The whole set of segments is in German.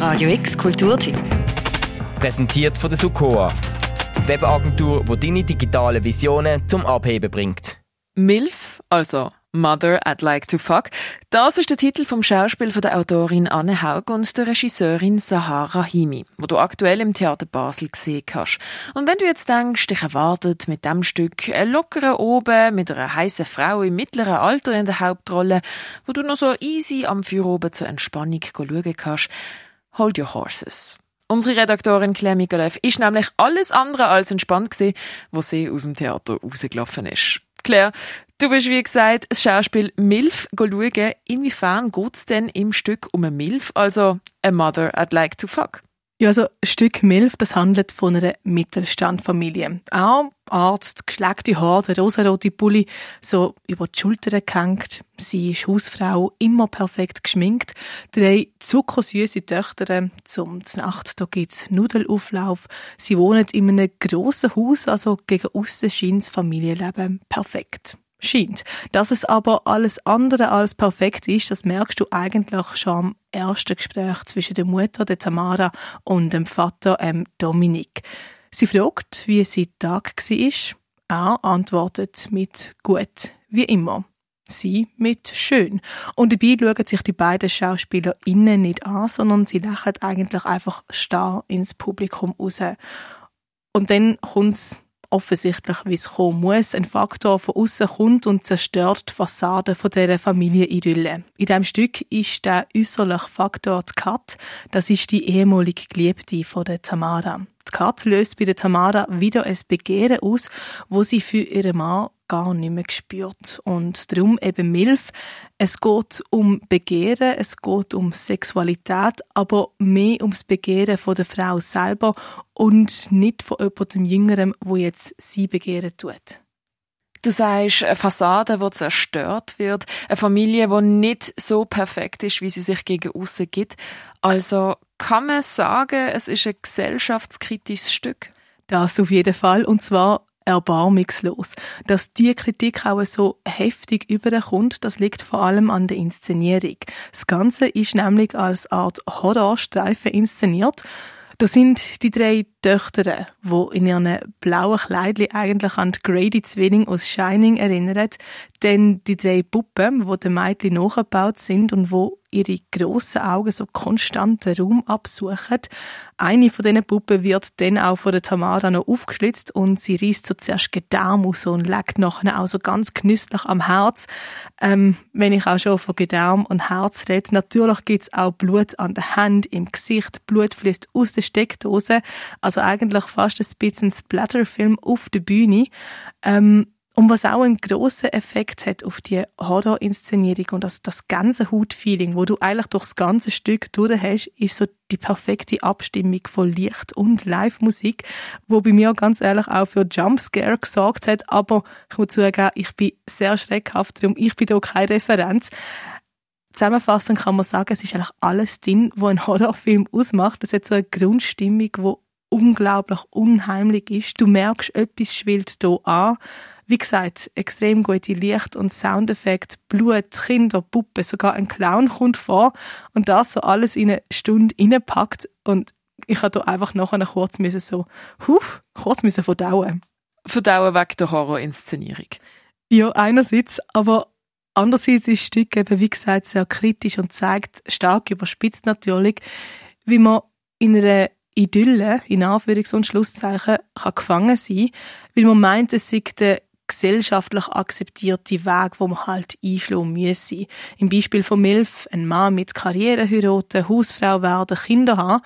Radio X Kulturteam. Präsentiert von der Sukoa. Webagentur, die deine digitalen Visionen zum Abheben bringt. MILF, also Mother I'd Like to Fuck. Das ist der Titel vom Schauspiel von der Autorin Anne Haug und der Regisseurin Sahara Himi, wo du aktuell im Theater Basel gesehen hast. Und wenn du jetzt denkst, dich erwartet mit dem Stück ein lockerer Oben mit einer heißen Frau im mittleren Alter in der Hauptrolle, wo du noch so easy am Feuer oben zur Entspannung schauen kannst, hold your horses. Unsere Redaktorin Claire Mikalev ist nämlich alles andere als entspannt gewesen, wo sie aus dem Theater rausgelaufen ist. Claire, du bist wie gesagt das Schauspiel MILF schauen. Inwiefern geht es denn im Stück um eine MILF, also A Mother I'd Like to Fuck? Ja, also Stück Milf, das handelt von einer Mittelstandfamilie. Auch Arzt, geschleckte Haare, der rosarote Pulli, so über die Schultern gehängt. Sie ist Hausfrau, immer perfekt geschminkt. Drei zuckersüße Töchter zum Nacht, da gibt's Nudelauflauf. Sie wohnen in einem grossen Haus, also gegen aussen scheint das Familienleben perfekt scheint. Dass es aber alles andere als perfekt ist, das merkst du eigentlich schon am ersten Gespräch zwischen der Mutter, der Tamara, und dem Vater, ähm, Dominik. Sie fragt, wie sie Tag war. Er antwortet mit gut, wie immer. Sie mit schön. Und dabei schauen sich die beiden Schauspieler innen nicht an, sondern sie lächeln eigentlich einfach starr ins Publikum raus. Und dann kommt's offensichtlich, wie es kommen muss, ein Faktor von außen kommt und zerstört die Fassade von dieser Familienidylle. In diesem Stück ist der äußerliche Faktor die Kat. Das ist die ehemalige Geliebte von der Tamara. Die Kat löst bei der Tamara wieder ein Begehren aus, wo sie für ihren Mann gar nicht mehr gespürt. Und darum eben Milf. Es geht um Begehren, es geht um Sexualität, aber mehr ums Begehren von der Frau selber und nicht von jemandem Jüngerem, wo jetzt sie begehren tut. Du sagst, eine Fassade, die zerstört wird, eine Familie, die nicht so perfekt ist, wie sie sich gegen außen gibt. Also kann man sagen, es ist ein gesellschaftskritisches Stück? Das auf jeden Fall. Und zwar erbarmungslos. Dass die Kritik auch so heftig überkommt, das liegt vor allem an der Inszenierung. Das Ganze ist nämlich als Art Horrorstreifen inszeniert. Da sind die drei Töchter, die in ihren blauen Kleidchen eigentlich an die Grady Zwilling aus Shining erinnern, denn die drei Puppen, die den Mädchen nachgebaut sind und wo ihre grossen Augen so konstant den Raum absuchen. Eine von diesen Puppen wird dann auch von der Tamara noch aufgeschlitzt und sie reißt so zuerst Gedärm aus und legt nachher auch so ganz genüsslich am Herz. Ähm, wenn ich auch schon von Gedärm und Herz rede, natürlich gibt's auch Blut an der Hand, im Gesicht, Blut fließt aus der Steckdose, also eigentlich fast ein bisschen Splatterfilm auf der Bühne. Ähm, und was auch einen grossen Effekt hat auf die Horror-Inszenierung und das, das ganze Hautfeeling, wo du eigentlich durchs ganze Stück durch hast, ist so die perfekte Abstimmung von Licht und Live-Musik, wo bei mir ganz ehrlich auch für Jumpscare gesorgt hat. Aber ich muss zugeben, ich bin sehr schreckhaft, darum ich bin da keine Referenz. Zusammenfassend kann man sagen, es ist eigentlich alles drin, was ein Horrorfilm ausmacht. Es hat so eine Grundstimmung, die unglaublich unheimlich ist. Du merkst, etwas schwillt hier an wie gesagt, extrem gute Licht- und Soundeffekte, Blut, Kinder, Puppen, sogar ein Clown kommt vor und das so alles in eine Stunde reinpackt und ich habe da einfach nachher kurz müssen so, huf, kurz müssen verdauen. Verdauen wegen der Horrorinszenierung. Ja, einerseits, aber andererseits ist das Stück eben, wie gesagt, sehr kritisch und zeigt, stark überspitzt natürlich, wie man in einer Idylle, in Anführungs- und Schlusszeichen, kann gefangen sein, weil man meint, es sei der gesellschaftlich akzeptierte Weg, wo man halt einschlagen müsse. Im Beispiel von Milf, ein Mann mit Karriere heiraten, Hausfrau werden, Kinder haben,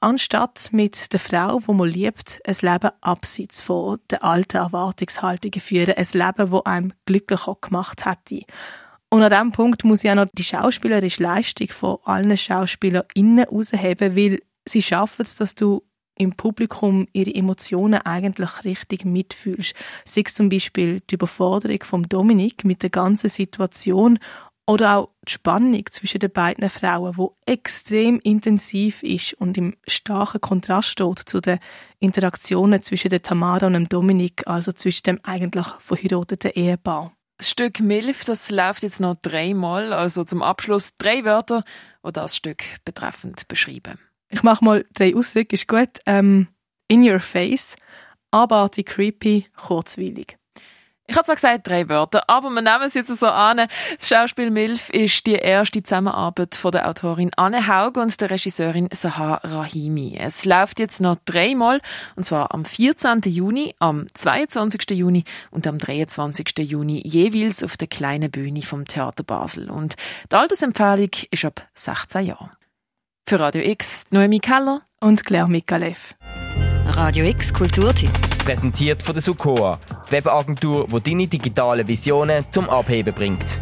anstatt mit der Frau, wo man liebt, ein Leben abseits von der alten Erwartungshaltungen führen, ein Leben, wo einem glücklicher gemacht hätte. Und an diesem Punkt muss ich auch noch die schauspielerische Leistung von allen SchauspielerInnen herausheben, weil sie schaffen es, dass du im Publikum ihre Emotionen eigentlich richtig mitfühlst. Sei es zum Beispiel die Überforderung von Dominik mit der ganzen Situation oder auch die Spannung zwischen den beiden Frauen, wo extrem intensiv ist und im starken Kontrast steht zu den Interaktionen zwischen der Tamara und dem Dominik, also zwischen dem eigentlich verheirateten Ehepaar. Das Stück Milf, das läuft jetzt noch dreimal, also zum Abschluss drei Wörter, die das Stück betreffend beschreiben. Ich mache mal drei Ausdrücke, ist gut. Ähm, in your face, abartig creepy, kurzweilig. Ich habe zwar gesagt drei Wörter, aber wir nehmen es jetzt so an. Das Schauspiel Milf ist die erste Zusammenarbeit von der Autorin Anne Haug und der Regisseurin Sahar Rahimi. Es läuft jetzt noch dreimal, und zwar am 14. Juni, am 22. Juni und am 23. Juni jeweils auf der kleinen Bühne vom Theater Basel. Und die Altersempfehlung ist ab 16 Jahren. Für Radio X, Noemi Keller und Claire Mikalev. Radio X Kulturtipp. Präsentiert von der Sukoa, Webagentur, die deine digitale Visionen zum Abheben bringt.